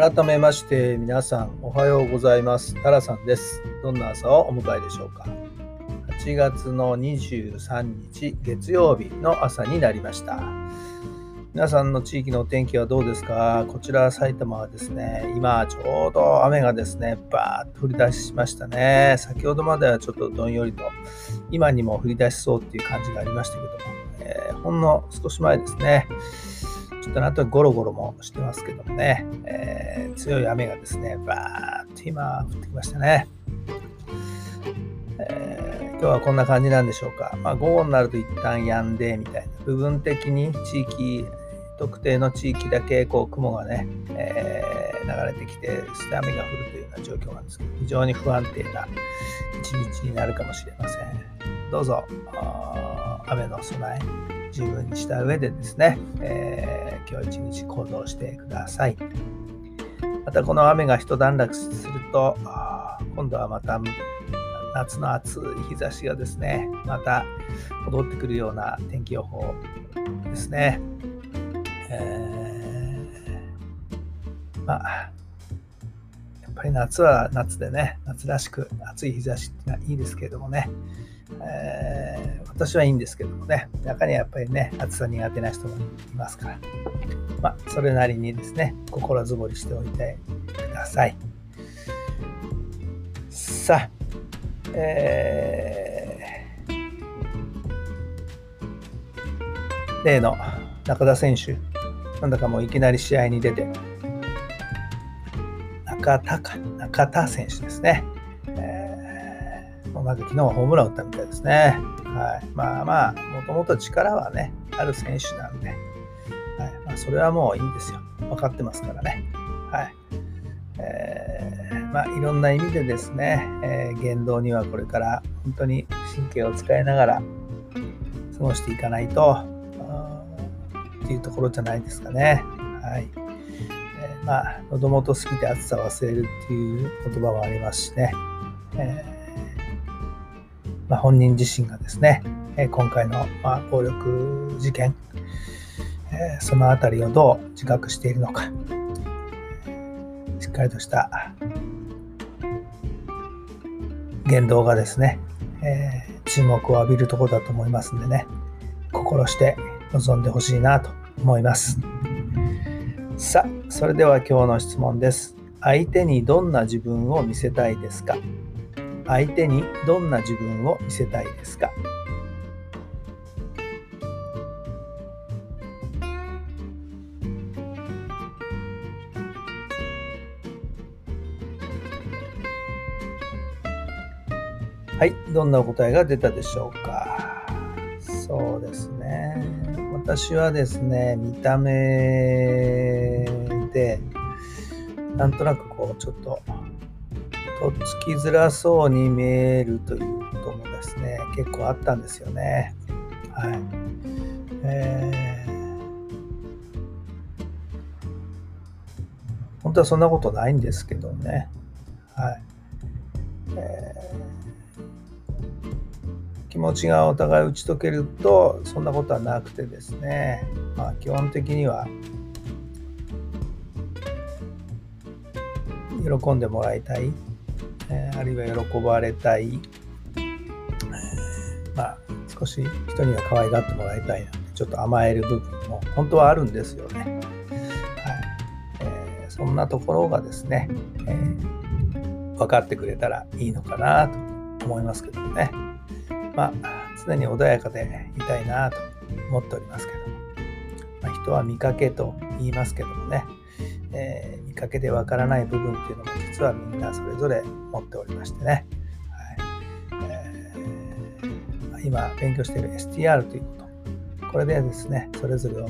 改めまして皆さんおはようございます。タラさんです。どんな朝をお迎えでしょうか。8月の23日月曜日の朝になりました。皆さんの地域のお天気はどうですか？こちら埼玉はですね今ちょうど雨がですねバーッと降り出しましたね。先ほどまではちょっとどんよりと今にも降り出しそうっていう感じがありましたけども、えー、ほんの少し前ですね。ちょっとなんとゴロゴロもしてますけどもね、えー、強い雨がですね、バーッと今降ってきましたね。えー、今日はこんな感じなんでしょうか。まあ、午後になると一旦止んでみたいな、部分的に地域、特定の地域だけこう雲がね、えー、流れてきて、して雨が降るというような状況なんですけど、非常に不安定な一日になるかもしれません。どうぞ、雨の備え、十分にした上でですね、えー、今日一日行動してください。またこの雨が一段落すると、今度はまた夏の暑い日差しがですね、また戻ってくるような天気予報ですね。えー、まあ、ぱり夏は夏でね、夏らしく暑い日差しってのはいいですけれどもね、えー、私はいいんですけどもね、中にはやっぱりね、暑さ苦手な人もいますから、まあ、それなりにですね、心づもりしておいてください。さあ、えー、例の中田選手、なんだかもういきなり試合に出て、中田、中田選手ですね。まず昨日はホームラン打ったみたいですね。はい。まあまあ、もともと力はね、ある選手なんで、はいまあ、それはもういいんですよ。分かってますからね。はい。えー、まあ、いろんな意味でですね、えー、言動にはこれから本当に神経を使いながら過ごしていかないと、っていうところじゃないですかね。はい。まあ、喉元過ぎて暑さを忘れるっていう言葉もありますしね。えーまあ、本人自身がですね、え今回の、まあ、暴力事件、えそのあたりをどう自覚しているのか、しっかりとした言動がですね、え注目を浴びるところだと思いますんでね、心して臨んでほしいなと思います。さあ、それでは今日の質問です。相手にどんな自分を見せたいですか？相手にどんな自分を見せたいですか？はい、どんな答えが出たでしょうか？そうですね。私はですね、見た目で、なんとなくこう、ちょっととっつきづらそうに見えるということもですね、結構あったんですよね。はい。えー、本当はそんなことないんですけどね。はい。えー、気持ちがお互い打ち解けると、そんなことはなくてですね、まあ基本的には、喜んでもらいたいえ、あるいは喜ばれたい、まあ、少し人には可愛がってもらいたいなちょっと甘える部分も本当はあるんですよね。はいえー、そんなところがですね、えー、分かってくれたらいいのかなと思いますけどもね。まあ、常に穏やかでいたいなと思っておりますけども。まあ、人は見かけと言いますけどもね。えー、見かけでわからない部分っていうのも実はみんなそれぞれ持っておりましてね、はい。えー、今勉強している STR ということ。これでですねそれぞれを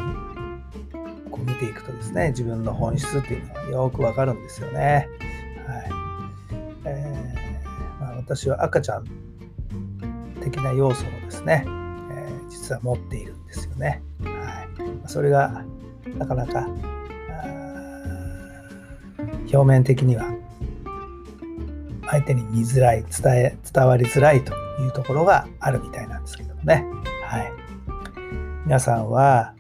こう見ていくとですね自分の本質っていうのがよくわかるんですよね。はい。えーまあ、私は赤ちゃん的な要素をですね、え、実は持っているんですよね。はい、それがなかなか表面的には相手に見づらい伝え伝わりづらいというところがあるみたいなんですけどもね。はい、皆さんは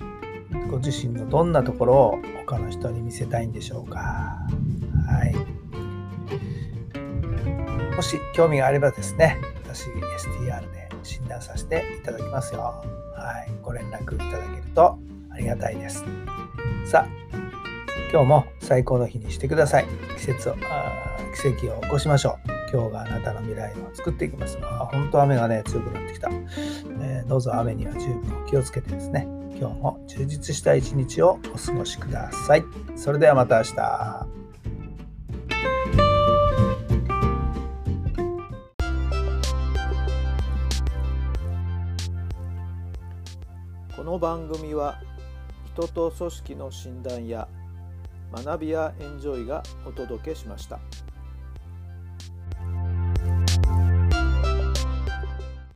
ご自身のどんなところを他の人に見せたいんでしょうか？はい、もし興味があればですね、私 STR で診断させていただきますよ。はい、ご連絡いただけるとありがたいです。さあ、今日も最高の日にしてください。季節を、奇跡を起こしましょう。今日があなたの未来を作っていきます。あ本当雨がね、強くなってきた、えー、どうぞ雨には十分お気をつけてですね、今日も充実した一日をお過ごしください。それではまた明日。この番組は人と組織の診断や学びやエンジョイがお届けしました。